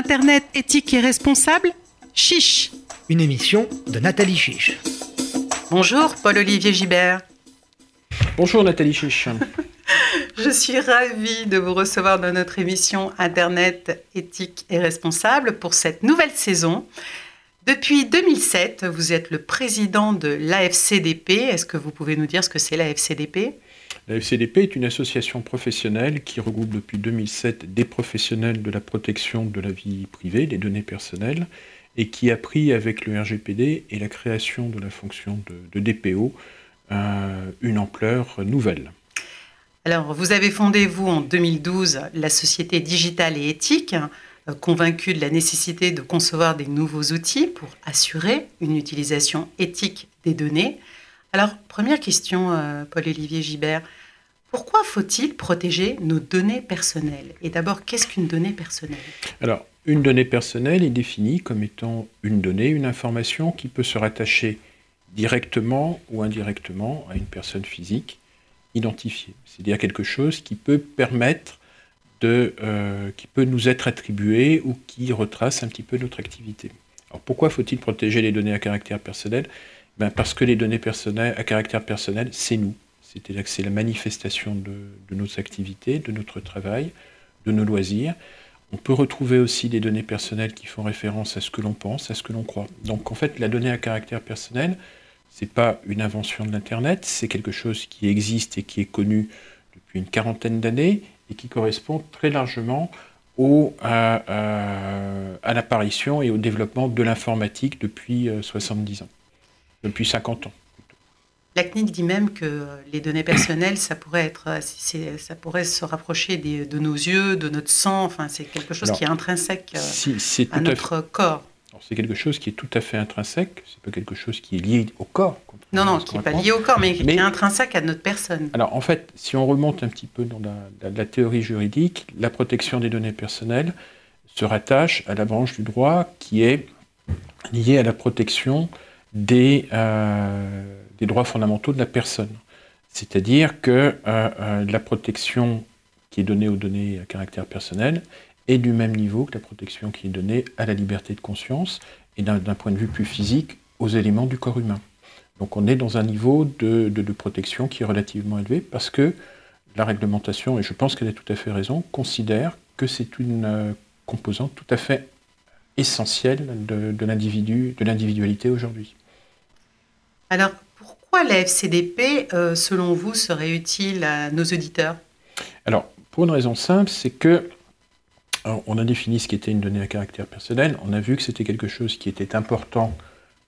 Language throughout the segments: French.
Internet éthique et responsable, Chiche. Une émission de Nathalie Chiche. Bonjour Paul-Olivier Gibert. Bonjour Nathalie Chiche. Je suis ravie de vous recevoir dans notre émission Internet éthique et responsable pour cette nouvelle saison. Depuis 2007, vous êtes le président de l'AFCDP. Est-ce que vous pouvez nous dire ce que c'est l'AFCDP la FCDP est une association professionnelle qui regroupe depuis 2007 des professionnels de la protection de la vie privée, des données personnelles, et qui a pris avec le RGPD et la création de la fonction de, DPO euh, une ampleur nouvelle. Alors, vous avez fondé, vous, en 2012, la société digitale et éthique, euh, convaincue de la nécessité de concevoir des nouveaux outils pour assurer une utilisation éthique des données. Alors, première question, euh, Paul-Olivier Gibert. Pourquoi faut-il protéger nos données personnelles? Et d'abord, qu'est-ce qu'une donnée personnelle? Alors, une donnée personnelle est définie comme étant une donnée, une information qui peut se rattacher directement ou indirectement à une personne physique identifiée. C'est-à-dire quelque chose qui peut permettre de, euh, qui peut nous être attribué ou qui retrace un petit peu notre activité. Alors pourquoi faut-il protéger les données à caractère personnel? Ben Parce que les données personnelles, à caractère personnel, c'est nous. C'est-à-dire que c'est la manifestation de, nos activités, de notre travail, de nos loisirs. On peut retrouver aussi des données personnelles qui font référence à ce que l'on pense, à ce que l'on croit. Donc en fait, la donnée à caractère personnel, ce n'est pas une invention de l'Internet, c'est quelque chose qui existe et qui est connu depuis une quarantaine d'années et qui correspond très largement à l'apparition et au développement de l'informatique depuis 70 euh, ans, depuis 50 ans. La CNIL dit même que les données personnelles, ça pourrait, être, ça pourrait se rapprocher de nos yeux, de notre sang. Enfin, c'est quelque chose qui est intrinsèque euh, à notre corps. C'est quelque chose qui est tout à fait intrinsèque. C'est pas quelque chose qui est lié au corps. Non, non, qui n'est pas lié au corps, mais, qui est intrinsèque à notre personne. Alors, en fait, si on remonte un petit peu dans la, théorie juridique, la protection des données personnelles se rattache à la branche du droit qui est liée à la protection des, euh, des droits fondamentaux de la personne. C'est-à-dire que euh, euh, la protection qui est donnée aux données à caractère personnel est du même niveau que la protection qui est donnée à la liberté de conscience et d'un point de vue plus physique aux éléments du corps humain. Donc on est dans un niveau de, protection qui est relativement élevé parce que la réglementation, et je pense qu'elle a tout à fait raison, considère que c'est une composante tout à fait essentielle de, de l'individualité aujourd'hui. Alors, pourquoi la FCDP, euh, selon vous, serait utile à nos auditeurs? Alors, pour une raison simple, c'est que on a défini ce qui était une donnée à caractère personnel. On a vu que c'était quelque chose qui était important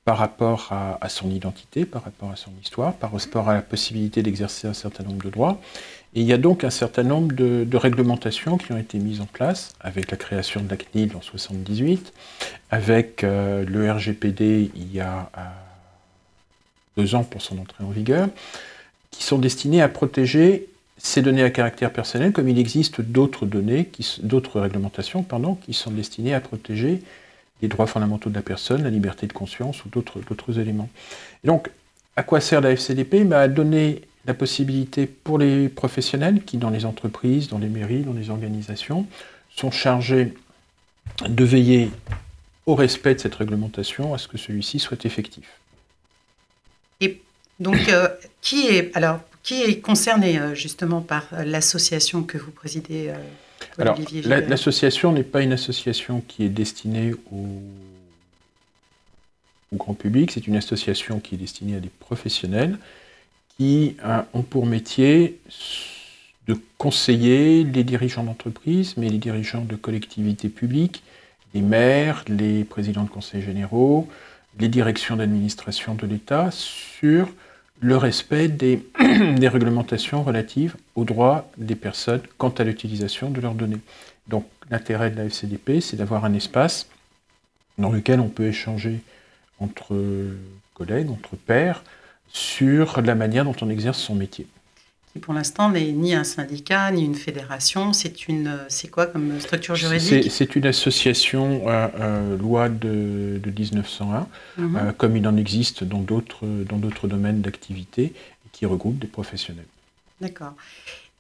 par rapport à, son identité, par rapport à son histoire, par rapport à la possibilité d'exercer un certain nombre de droits. Et il y a donc un certain nombre de, réglementations qui ont été mises en place avec la création de la CNIL en 1978, avec euh, le RGPD il y a euh, deux ans pour son entrée en vigueur, qui sont destinés à protéger ces données à caractère personnel, comme il existe d'autres données, d'autres réglementations, pardon, qui sont destinées à protéger les droits fondamentaux de la personne, la liberté de conscience ou d'autres éléments. Et donc, à quoi sert la FCDP bah, À donner la possibilité pour les professionnels qui, dans les entreprises, dans les mairies, dans les organisations, sont chargés de veiller au respect de cette réglementation, à ce que celui-ci soit effectif. Donc, euh, qui est alors qui est concerné euh, justement par l'association que vous présidez euh, Alors, l'association n'est pas une association qui est destinée au, au grand public, c'est une association qui est destinée à des professionnels qui ont pour métier de conseiller les dirigeants d'entreprise, mais les dirigeants de collectivités publiques, les maires, les présidents de conseils généraux, les directions d'administration de l'État sur le respect des, réglementations relatives aux droits des personnes quant à l'utilisation de leurs données. Donc l'intérêt de la FCDP, c'est d'avoir un espace dans lequel on peut échanger entre collègues, entre pairs, sur la manière dont on exerce son métier qui pour l'instant n'est ni un syndicat ni une fédération. C'est une, c'est quoi comme structure juridique? C'est une association euh, euh, loi de, 1901, mhm. euh, comme il en existe dans d'autres dans d'autres domaines d'activité, qui regroupe des professionnels. D'accord.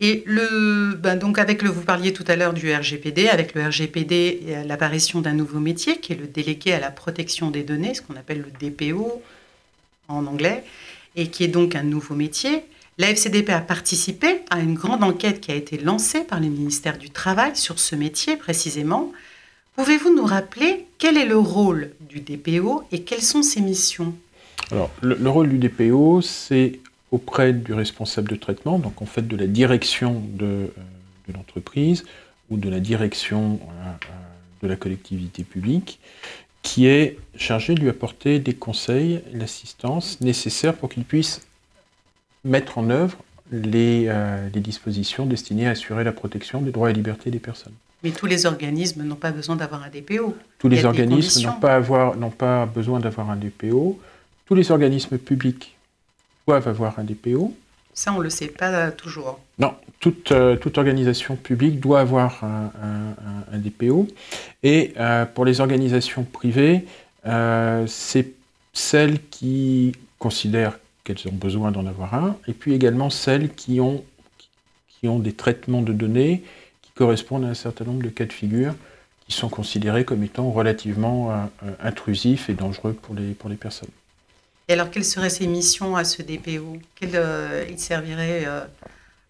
Et le, ben donc avec le, vous parliez tout à l'heure du RGPD, avec le RGPD, l'apparition d'un nouveau métier qui est le délégué à la protection des données, ce qu'on appelle le DPO en anglais, et qui est donc un nouveau métier. La FCDP a participé à une grande enquête qui a été lancée par le ministère du Travail sur ce métier précisément. Pouvez-vous nous rappeler quel est le rôle du DPO et quelles sont ses missions? Alors, le, rôle du DPO, c'est auprès du responsable de traitement, donc en fait de la direction de, euh, l'entreprise ou de la direction euh, euh, de la collectivité publique, qui est chargé de lui apporter des conseils, l'assistance nécessaire pour qu'il puisse mettre en œuvre les, dispositions destinées à assurer la protection des droits et libertés des personnes. Mais tous les organismes n'ont pas besoin d'avoir un DPO. Tous les organismes n'ont pas, pas besoin d'avoir un DPO. Tous les organismes publics doivent avoir un DPO. Ça, on ne le sait pas toujours. Non, toute, euh, toute organisation publique doit avoir un, DPO. Et euh, pour les organisations privées, euh, c'est celles qui considèrent qu'elles ont besoin d'en avoir un, et puis également celles qui ont, qui ont des traitements de données correspondent à un certain nombre de cas de figure qui sont considérés comme étant relativement euh, euh, intrusifs et dangereux pour les, pour les personnes. Et alors, quelles seraient ses missions à ce DPO euh, Il servirait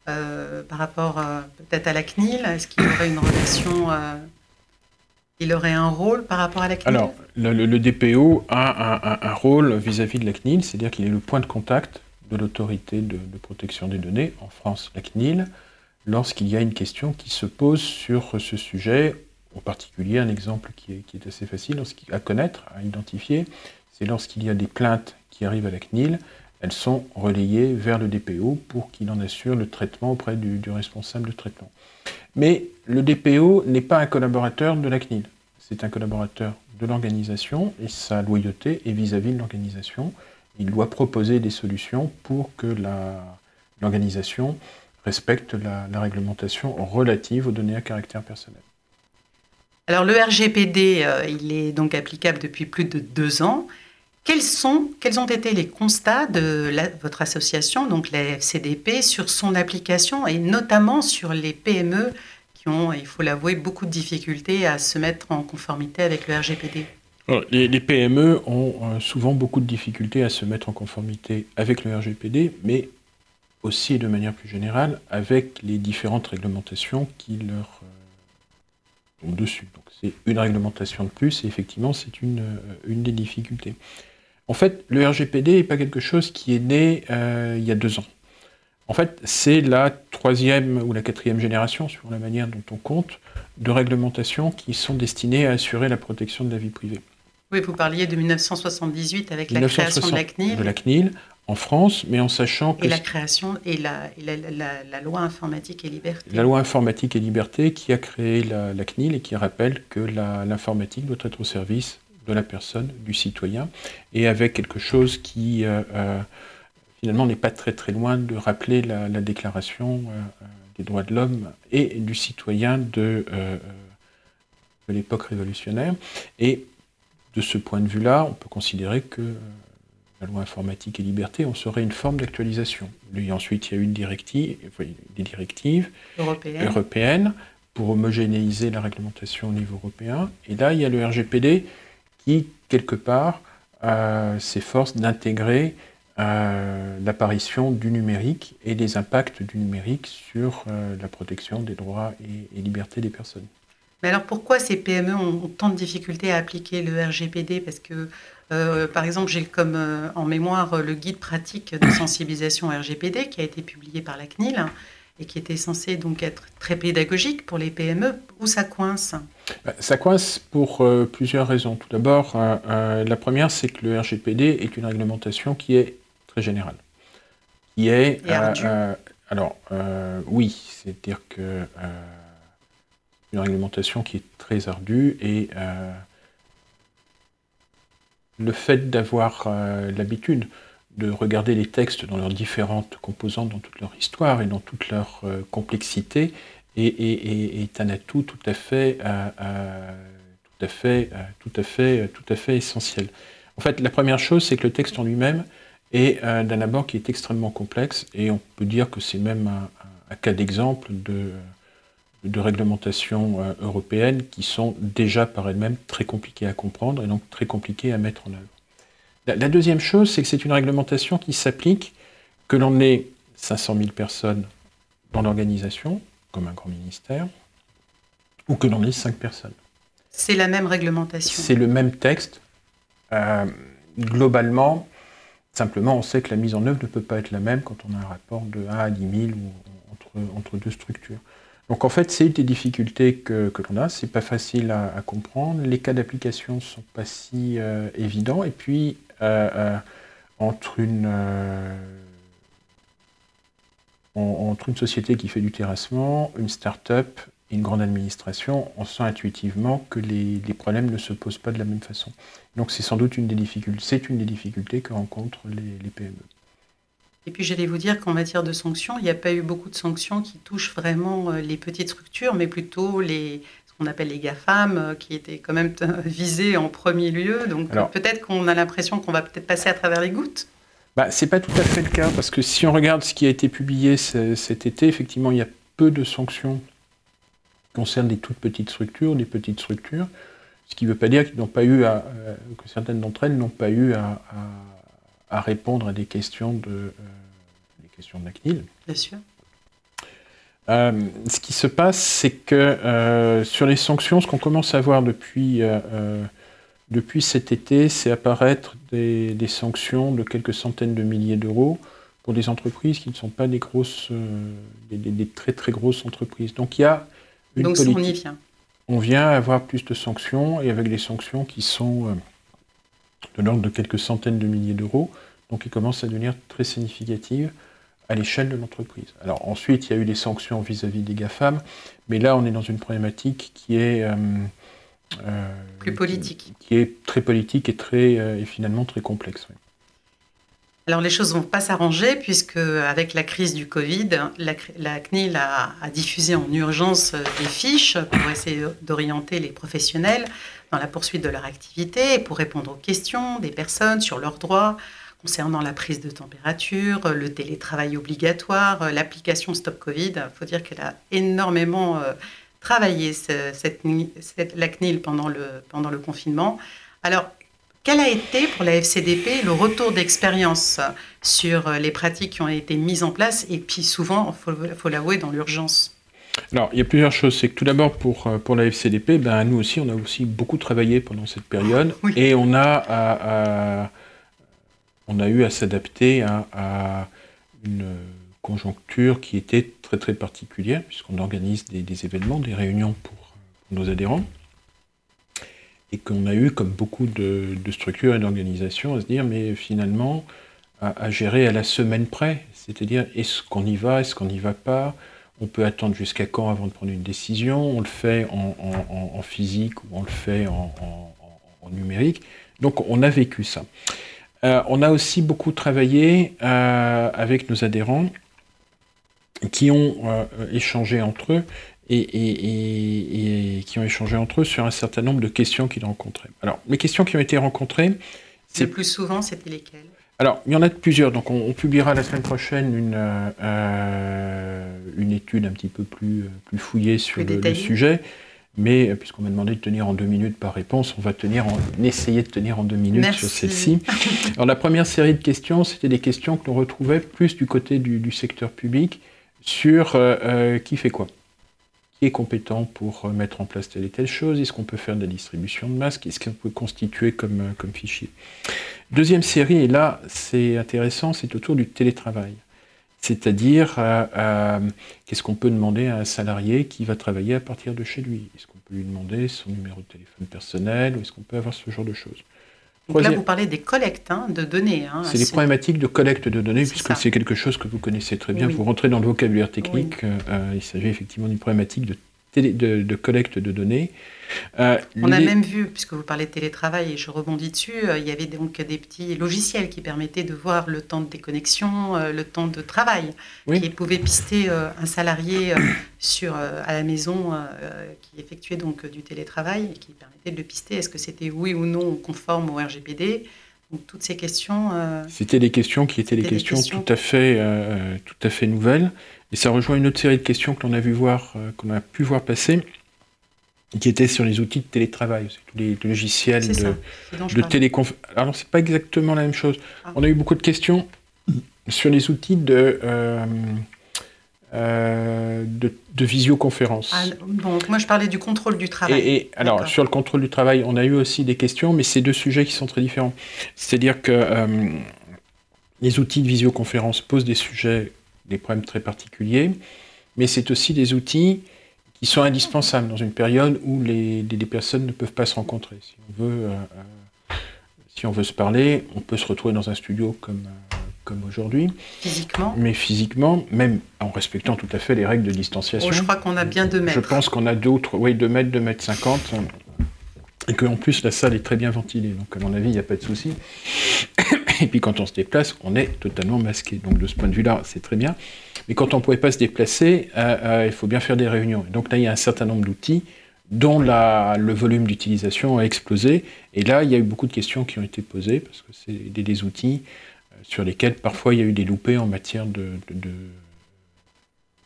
par rapport peut-être à la CNIL Est-ce qu'il aurait une relation il aurait un rôle par rapport à la CNIL Alors, le, DPO a un, rôle vis-à-vis de la CNIL, c'est-à-dire qu'il est le point de contact de l'autorité de, protection des données, en France la CNIL, lorsqu'il y a une question qui se pose sur ce sujet, en particulier un exemple qui est, assez facile à connaître, à identifier, c'est lorsqu'il y a des plaintes qui arrivent à la CNIL, elles sont relayées vers le DPO pour qu'il en assure le traitement auprès du, responsable de traitement. Mais le DPO n'est pas un collaborateur de la CNIL, c'est un collaborateur de l'organisation et sa loyauté est vis-à-vis -vis de l'organisation. Il doit proposer des solutions pour que l'organisation respecte la, réglementation relative aux données à caractère personnel. Alors le RGPD, euh, il est donc applicable depuis plus de deux ans. Quels, sont, quels ont été les constats de votre association, donc la FCDP, sur son application et notamment sur les PME qui ont, il faut l'avouer, beaucoup de difficultés à se mettre en conformité avec le RGPD les, les, PME ont euh, souvent beaucoup de difficultés à se mettre en conformité avec le RGPD, mais aussi de manière plus générale avec les différentes réglementations qui leur euh, tombent dessus. Donc c'est une réglementation de plus et effectivement c'est une, euh, une des difficultés. En fait, le RGPD n'est pas quelque chose qui est né euh, il y a deux ans. En fait, c'est la troisième ou la quatrième génération, sur la manière dont on compte, de réglementations qui sont destinées à assurer la protection de la vie privée. Oui, vous parliez de 1978 avec la création de la CNIL. De la CNIL, en France, mais en sachant que... Et la création et la, la, loi informatique et liberté. La loi informatique et liberté qui a créé la, CNIL et qui rappelle que l'informatique doit être au service de la personne, du citoyen, et avec quelque chose qui euh, euh, finalement n'est pas très très loin de rappeler la, déclaration euh, des droits de l'homme et du citoyen de, de l'époque révolutionnaire. Et de ce point de vue-là, on peut considérer que la loi informatique et liberté, on serait une forme d'actualisation. Et ensuite, il y a eu une directive, des directives européennes pour homogénéiser la réglementation au niveau européen. Et là, il y a le RGPD qui, quelque part, euh, s'efforce d'intégrer euh, l'apparition du numérique et les impacts du numérique sur euh, la protection des droits et, et libertés des personnes. Mais alors pourquoi ces PME ont tant de difficultés à appliquer le RGPD Parce que euh, par exemple, j'ai comme en mémoire le guide pratique de sensibilisation RGPD qui a été publié par la CNIL et qui était censé donc être très pédagogique pour les PME. Où ça coince bah, Ça coince pour euh, plusieurs raisons. Tout d'abord, la première, c'est que le RGPD est une réglementation qui est très générale. Qui est, alors, oui, c'est-à-dire que une réglementation qui est très ardue et le fait d'avoir euh, l'habitude de regarder les textes dans leurs différentes composantes, dans toute leur histoire et dans toute leur euh, complexité, est, un atout tout à fait, euh, tout à fait, tout à fait, tout à fait essentiel. En fait, la première chose, c'est que le texte en lui-même et d'un abord qui est extrêmement complexe, et on peut dire que c'est même un, cas d'exemple de, de réglementations européennes qui sont déjà par elles-mêmes très compliquées à comprendre et donc très compliquées à mettre en œuvre. La, deuxième chose, c'est que c'est une réglementation qui s'applique que l'on ait 500 000 personnes dans l'organisation, comme un grand ministère, ou que l'on ait 5 personnes. C'est la même réglementation. C'est le même texte. Euh, globalement, simplement, on sait que la mise en œuvre ne peut pas être la même quand on a un rapport de 1 à 10 000 ou entre, entre deux structures. Donc en fait, c'est une des difficultés que, que l'on a. C'est pas facile à, comprendre. Les cas d'application sont pas si euh, évidents. Et puis entre une entre une société qui fait du terrassement, une start-up et une grande administration, on sent intuitivement que les, problèmes ne se posent pas de la même façon. Donc c'est sans doute une des difficultés, c'est une des difficultés que rencontrent les, PME. Et puis j'allais vous dire qu'en matière de sanctions, il n'y a pas eu beaucoup de sanctions qui touchent vraiment euh, les petites structures, mais plutôt les, ce qu'on appelle les GAFAM, euh, qui étaient quand même visés en premier lieu. Donc peut-être qu'on a l'impression qu'on va peut-être passer à travers les gouttes bah, Ce n'est pas tout à fait le cas, parce que si on regarde ce qui a été publié cet été, effectivement, il y a peu de sanctions qui concernent des toutes petites structures, des petites structures, ce qui ne veut pas dire n'ont pas eu à, euh, que certaines d'entre elles n'ont pas eu à, répondre à des questions de, euh, des questions de la CNIL. Bien sûr. Euh, ce qui se passe, c'est que sur les sanctions, ce qu'on commence à voir depuis depuis cet été, c'est apparaître des, sanctions de quelques centaines de milliers d'euros pour des entreprises qui ne sont pas des grosses, euh, des, très très grosses entreprises. Donc il y a une Donc, politique. On y vient. On vient avoir plus de sanctions et avec des sanctions qui sont euh, de l'ordre de quelques centaines de milliers d'euros, donc qui commencent à devenir très significatives à l'échelle de l'entreprise. Alors ensuite, il y a eu des sanctions vis-à-vis des GAFAM, mais là on est dans une problématique qui est euh, euh, plus politique. Qui, est très politique et, très, euh, et finalement très complexe. Alors les choses ne vont pas s'arranger puisque avec la crise du Covid, la, CNIL a, diffusé en urgence des fiches pour essayer d'orienter les professionnels dans la poursuite de leur activité et pour répondre aux questions des personnes sur leurs droits concernant la prise de température, le télétravail obligatoire, l'application Stop Covid. Il faut dire qu'elle a énormément travailler cette, la CNIL pendant le, pendant le confinement. Alors, quel a été pour la FCDP le retour d'expérience sur les pratiques qui ont été mises en place et puis souvent, il faut, l'avouer, dans l'urgence? Alors, il y a plusieurs choses. C'est que tout d'abord, pour, pour la FCDP, ben, nous aussi, on a aussi beaucoup travaillé pendant cette période et on a, on a eu à s'adapter à, à, une conjoncture qui était très très particulière, puisqu'on organise des, événements, des réunions pour, nos adhérents, et qu'on a eu, comme beaucoup de, structures et d'organisations, à se dire, mais finalement, à, gérer à la semaine près, c'est-à-dire, est-ce qu'on y va, est-ce qu'on n'y va pas on peut attendre jusqu'à quand avant de prendre une décision On le fait en, physique ou on le fait en, numérique. Donc on a vécu ça. Euh, on a aussi beaucoup travaillé euh, avec nos adhérents qui ont euh, échangé entre eux et, qui ont échangé entre eux sur un certain nombre de questions qu'ils rencontraient. Alors, les questions qui ont été rencontrées, c'est... Le plus souvent, c'était lesquelles? Alors, il y en a de plusieurs. Donc, on, publiera la semaine prochaine une, euh, une étude un petit peu plus, plus fouillée sur le, sujet. Mais euh, puisqu'on m'a demandé de tenir en deux minutes par réponse, on va tenir en, essayer de tenir en deux minutes sur celle-ci. Alors, la première série de questions, c'était des questions que l'on retrouvait plus du côté du, du secteur public sur euh, euh, qui fait quoi? Qui est compétent pour mettre en place telle et telle chose? Est-ce qu'on peut faire de la distribution de masques? Est-ce qu'on peut constituer comme, comme fichier? Deuxième série, et là c'est intéressant, c'est autour du télétravail. C'est-à-dire, qu'est-ce qu'on peut demander à un salarié qui va travailler à partir de chez lui? Est-ce qu'on peut lui demander son numéro de téléphone personnel ou est-ce qu'on peut avoir ce genre de choses? Donc là, vous parlez des collectes hein, de données. Hein, c'est des problématiques de collecte de données, puisque c'est quelque chose que vous connaissez très bien. Vous rentrez dans le vocabulaire technique. Euh, euh, il s'agit effectivement d'une problématique de de, collecte de données. Euh, On a même vu, puisque vous parlez de télétravail et je rebondis dessus, euh, il y avait donc des petits logiciels qui permettaient de voir le temps de déconnexion, euh, le temps de travail, qui pouvaient pister un salarié sur, à la maison qui effectuait donc du télétravail et qui permettait de le pister. Est-ce que c'était oui ou non conforme au RGPD Donc toutes ces questions. Euh, C'était des questions qui étaient des questions, tout à fait, euh, tout à fait nouvelles, et ça rejoint une autre série de questions que l'on a vu voir, qu'on a pu voir passer, qui étaient sur les outils de télétravail, tous les logiciels de, de téléconférence. Alors c'est pas exactement la même chose. Ah. On a eu beaucoup de questions sur les outils de euh, de, visioconférence. Ah, bon, moi je parlais du contrôle du travail. Et, alors sur le contrôle du travail, on a eu aussi des questions, mais c'est deux sujets qui sont très différents. C'est-à-dire que euh, les outils de visioconférence posent des sujets, des problèmes très particuliers, mais c'est aussi des outils qui sont indispensables dans une période où les, personnes ne peuvent pas se rencontrer. Si on veut, euh, si on veut se parler, on peut se retrouver dans un studio comme comme aujourd'hui. Physiquement Mais physiquement, même en respectant tout à fait les règles de distanciation. Oh, je crois qu'on a bien 2 mètres. Je pense qu'on a d'autres, oui, 2 mètres, 2 mètres 50. Et qu'en plus, la salle est très bien ventilée. Donc, à mon avis, il n'y a pas de souci. Et puis, quand on se déplace, on est totalement masqué. Donc, de ce point de vue-là, c'est très bien. Mais quand on ne pouvait pas se déplacer, euh, euh, il faut bien faire des réunions. donc, là, il y a un certain nombre d'outils dont la, le volume d'utilisation a explosé. Et là, il y a eu beaucoup de questions qui ont été posées, parce que c'est des, des outils sur lesquels parfois il y a eu des loupés en matière de,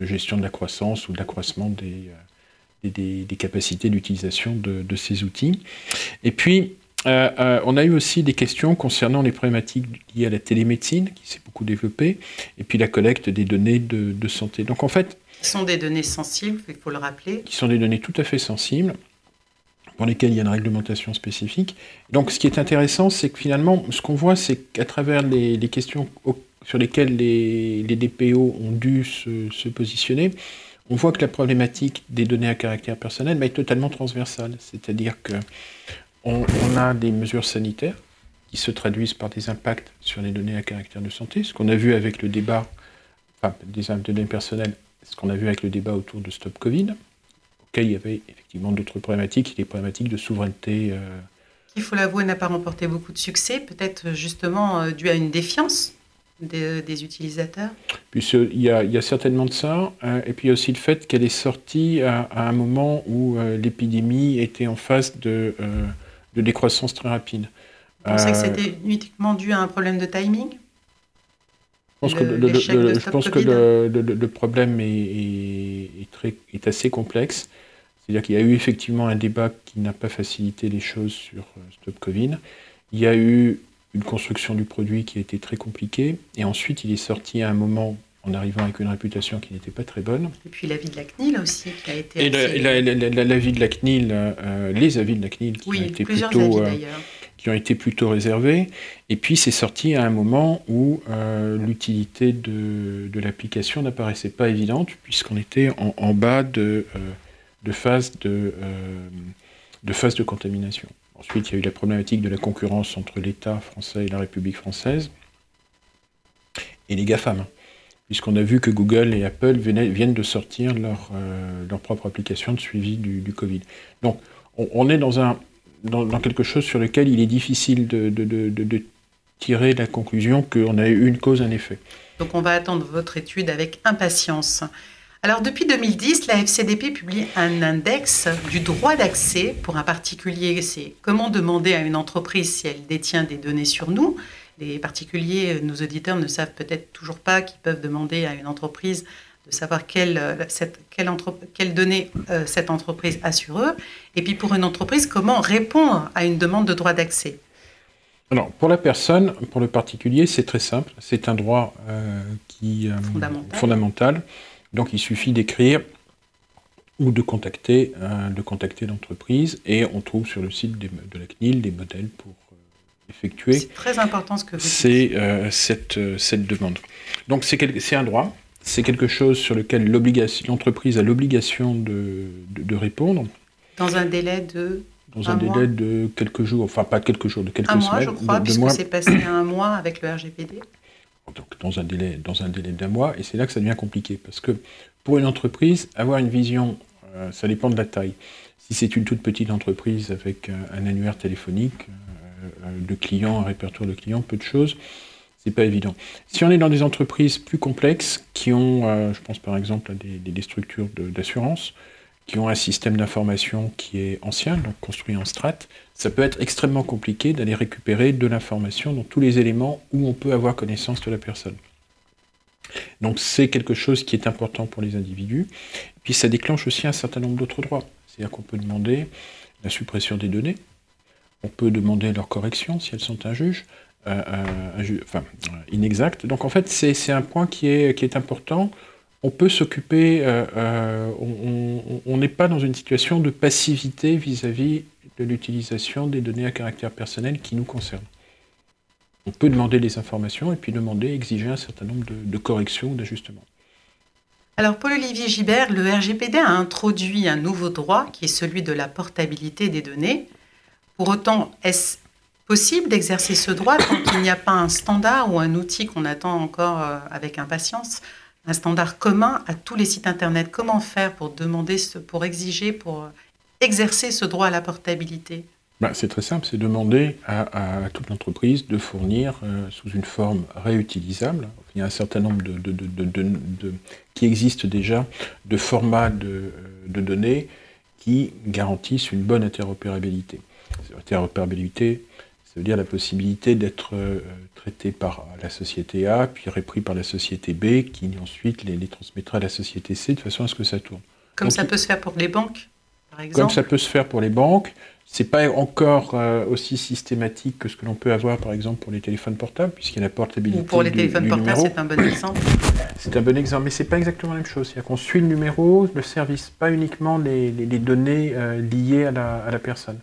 gestion de la croissance ou d'accroissement des, euh, des, capacités d'utilisation de, ces outils. Et puis, euh, euh, on a eu aussi des questions concernant les problématiques liées à la télémédecine, qui s'est beaucoup développée, et puis la collecte des données de, santé. Donc en fait... Ce sont des données sensibles, il faut le rappeler. Qui sont des données tout à fait sensibles pour lesquels il y a une réglementation spécifique. Donc ce qui est intéressant, c'est que finalement, ce qu'on voit, c'est qu'à travers les, questions sur lesquelles les, DPO ont dû se, positionner, on voit que la problématique des données à caractère personnel bah, est totalement transversale. C'est-à-dire qu'on on a des mesures sanitaires qui se traduisent par des impacts sur les données à caractère de santé, ce qu'on a vu avec le débat, enfin des données personnelles, ce qu'on a vu avec le débat autour de Stop Covid, il y avait effectivement d'autres problématiques, des problématiques de souveraineté. Euh. Il faut l'avouer, n'a pas remporté beaucoup de succès, peut-être justement euh, dû à une défiance des, utilisateurs Puis il y, a, certainement de ça, euh, et puis il y a aussi le fait qu'elle est sortie à, un moment où l'épidémie était en phase de, de, décroissance très rapide. Vous pensez que c'était uniquement dû à un problème de timing? Je pense que, le, je pense que le, problème est, est, très, est assez complexe. C'est-à-dire qu'il y a eu effectivement un débat qui n'a pas facilité les choses sur euh, Stop Covid. Il y a eu une construction du produit qui a été très compliquée. Et ensuite, il est sorti à un moment en arrivant avec une réputation qui n'était pas très bonne. Et puis l'avis de la CNIL aussi, qui a été. Et l'avis de la CNIL, euh, les avis de la CNIL qui ont été plutôt. Euh, qui ont été plutôt réservés. Et puis c'est sorti à un moment où l'utilité de, de l'application n'apparaissait pas évidente, puisqu'on était en, en, bas de, de phase de, euh, de, phase de contamination. Ensuite, il y a eu la problématique de la concurrence entre l'État français et la République française, et les GAFAM, puisqu'on a vu que Google et Apple viennent de sortir leur, euh, leur propre application de suivi du, Covid. Donc, on, est dans, un, dans, quelque chose sur lequel il est difficile de, de, de tirer la conclusion qu'on a eu une cause, un effet. Donc, on va attendre votre étude avec impatience. Alors depuis 2010, la FCDP publie un index du droit d'accès pour un particulier. C'est comment demander à une entreprise si elle détient des données sur nous. Les particuliers, nos auditeurs ne savent peut-être toujours pas qu'ils peuvent demander à une entreprise de savoir quelles quelle, données euh, cette entreprise a sur eux. Et puis pour une entreprise, comment répondre à une demande de droit d'accès? Alors, pour la personne, pour le particulier, c'est très simple. C'est un droit euh, qui, euh, fondamental. Donc il suffit d'écrire ou de contacter, euh, de contacter l'entreprise et on trouve sur le site de la CNIL des modèles pour euh, effectuer. C'est très important ce que vous. Euh, cette, cette demande. Donc c'est un droit, c'est quelque chose sur lequel l'entreprise a l'obligation de, de, répondre. Dans un délai de dans un, délai de quelques jours, enfin pas quelques jours, de quelques un semaines. Un mois, je crois, puisque c'est passé à un mois avec le RGPD donc dans un délai, dans un délai d'un mois, et c'est là que ça devient compliqué, parce que pour une entreprise, avoir une vision, euh, ça dépend de la taille. Si c'est une toute petite entreprise avec un, annuaire téléphonique, euh, de clients, un répertoire de clients, peu de choses, c'est pas évident. Si on est dans des entreprises plus complexes, qui ont, euh, je pense par exemple à des structures d'assurance, qui ont un système d'information qui est ancien, donc construit en strate, ça peut être extrêmement compliqué d'aller récupérer de l'information dans tous les éléments où on peut avoir connaissance de la personne. Donc c'est quelque chose qui est important pour les individus. Puis ça déclenche aussi un certain nombre d'autres droits. C'est-à-dire qu'on peut demander la suppression des données, on peut demander leur correction si elles sont injuges, euh, euh, enfin, inexactes. Donc en fait c'est un point qui est important on peut s'occuper, euh, on n'est pas dans une situation de passivité vis-à-vis de l'utilisation des données à caractère personnel qui nous concernent. On peut demander des informations et puis demander, exiger un certain nombre de, corrections ou d'ajustements. Alors, Paul-Olivier Gibert, le RGPD a introduit un nouveau droit qui est celui de la portabilité des données. Pour autant, est-ce possible d'exercer ce droit tant qu'il n'y a pas un standard ou un outil qu'on attend encore euh, avec impatience, un standard commun à tous les sites Internet Comment faire pour demander, pour exiger, pour euh, exercer ce droit à la portabilité? Bah, c'est très simple, c'est demander à, toute entreprise de fournir euh, sous une forme réutilisable. Il y a un certain nombre de, qui existent déjà de formats de, données qui garantissent une bonne. Interopérabilité, ça veut dire la possibilité d'être euh, traité par la société A, puis repris par la société B, qui ensuite les, transmettra à la société C de façon à ce que ça tourne. Comme ça peut se faire pour les banques, par exemple Comme ça peut se faire pour les banques. C'est pas encore euh, aussi systématique que ce que l'on peut avoir, par exemple, pour les téléphones portables, puisqu'il y a la portabilité. Ou pour les téléphones portables, c'est un bon exemple. C'est un bon exemple, mais c'est pas exactement la même chose. C'est-à-dire qu'on suit le numéro, le service, pas uniquement les, données euh, liées à la, personne.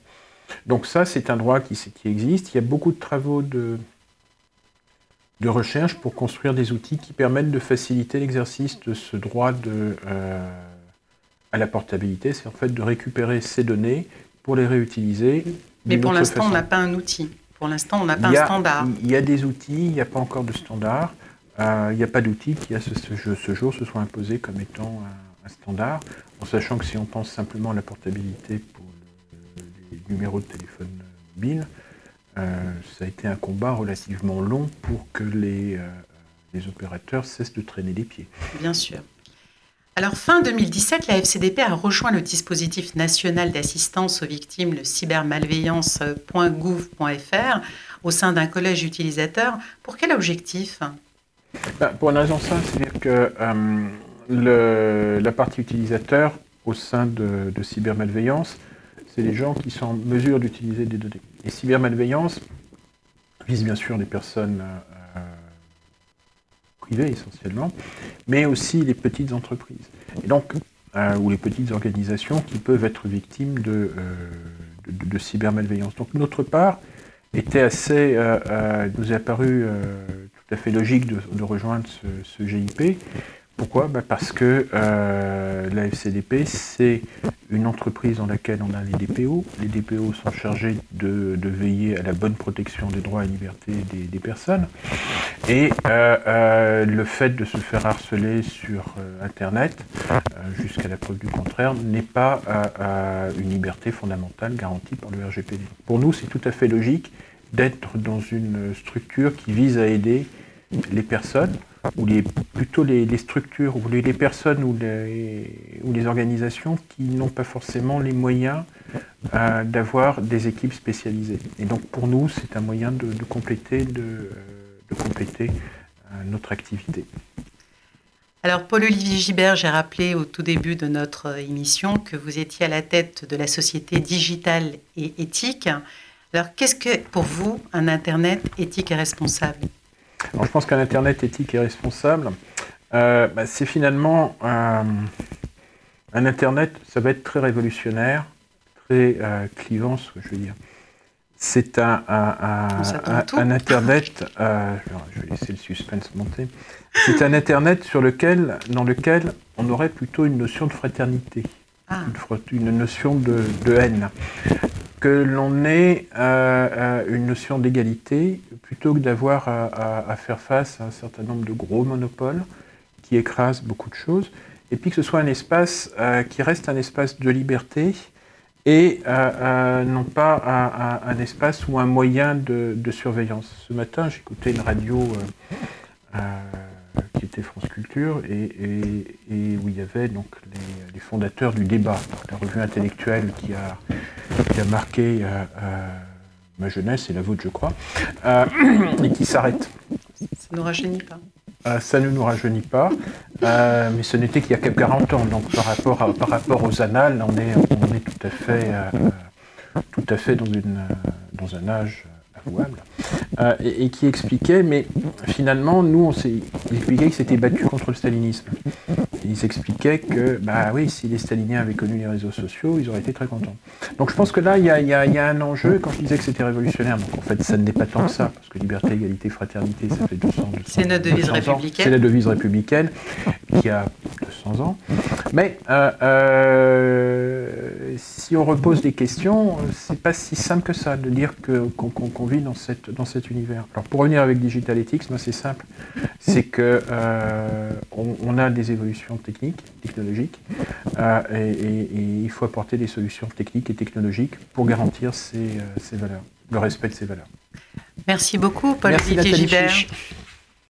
Donc ça, c'est un droit qui, qui, existe. Il y a beaucoup de travaux de, de recherche pour construire des outils qui permettent de faciliter l'exercice de ce droit de, euh, à la portabilité. C'est en fait de récupérer ces données pour les réutiliser. Mais pour l'instant, on n'a pas un outil. Pour l'instant, on n'a pas un standard. Il y a des outils, il n'y a pas encore de standard. Euh, il n'y a pas d'outil qui, à ce, ce, jour, se soit imposé comme étant un, standard, en sachant que si on pense simplement à la portabilité pour numéros de téléphone mobile, euh, ça a été un combat relativement long pour que les, euh, les opérateurs cessent de traîner les pieds. Bien sûr. Alors, fin 2017, la FCDP a rejoint le dispositif national d'assistance aux victimes, le cybermalveillance.gouv.fr, au sein d'un collège d'utilisateurs. Pour quel objectif? Ben, Pour une raison simple, c'est-à-dire que euh, la partie utilisateur au sein de, cybermalveillance, c'est les gens qui sont en mesure d'utiliser des données. Et cybermalveillance vise bien sûr les personnes euh, privées essentiellement, mais aussi les petites entreprises. Et donc, euh, ou les petites organisations qui peuvent être victimes de, euh, cybermalveillance. Donc notre part était assez, euh, nous est apparu tout à fait logique de, rejoindre ce GIP pourquoi bah, Parce que euh, la FCDP, c'est une entreprise dans laquelle on a les DPO. Les DPO sont chargés de, veiller à la bonne protection des droits et libertés des, personnes. Et euh, euh, le fait de se faire harceler sur Internet, jusqu'à la preuve du contraire, n'est pas une liberté fondamentale garantie par le RGPD. Pour nous, c'est tout à fait logique d'être dans une structure qui vise à aider les personnes ou les, plutôt les, structures, ou les, personnes ou les, organisations qui n'ont pas forcément les moyens euh, d'avoir des équipes spécialisées. Et donc pour nous, c'est un moyen de, compléter, euh, notre activité. Alors Paul-Olivier Gibert, j'ai rappelé au tout début de notre émission que vous étiez à la tête de la société digitale et éthique. Alors qu'est-ce que pour vous un Internet éthique et responsable? Je pense qu'un Internet éthique et responsable, euh, bah, c'est finalement un Internet, ça va être très révolutionnaire, très euh, clivant, ce que je veux dire. C'est un, un, Internet, euh, je vais laisser le suspense monter, c'est un Internet sur lequel, dans lequel on aurait plutôt une notion de fraternité, ah. une, notion de, de haine que l'on ait euh, euh, une notion d'égalité plutôt que d'avoir à, faire face à un certain nombre de gros monopoles qui écrasent beaucoup de choses, et puis que ce soit un espace euh, qui reste un espace de liberté et non pas un, espace ou un moyen de, surveillance. Ce matin, j'écoutais une radio qui était France Culture et, où il y avait donc les, fondateurs du débat, la revue intellectuelle qui a, qui a marqué ma jeunesse et la vôtre, je crois, et qui s'arrête. Ça ne nous rajeunit pas. ça ne nous rajeunit pas, mais ce n'était qu'il y a 40 ans. Donc par rapport, par rapport aux annales, on est, on est tout à fait, tout à fait dans, une, dans un âge euh, et, qui expliquait, mais finalement, nous, on s'est expliqué qu'ils s'étaient battus contre le stalinisme. Ils expliquaient que, bah oui, si les staliniens avaient connu les réseaux sociaux, ils auraient été très contents. Donc je pense que là, il y a, un enjeu, quand je disais que c'était révolutionnaire, donc en fait, ça n'est pas tant que ça, parce que liberté, égalité, fraternité, ça fait 200, 200 C'est notre devise républicaine. C'est la devise républicaine qui a 200 ans. Mais euh, euh, si on repose des questions, c'est pas si simple que ça de dire qu'on vit dans, cette, dans cet univers. Alors pour revenir avec Digital Ethics, c'est simple, c'est que euh, on, a des évolutions techniques, technologiques, et, il faut apporter des solutions techniques et technologiques pour garantir ces, valeurs, le respect de ces valeurs. Merci beaucoup, Paul-Olivier Gibert.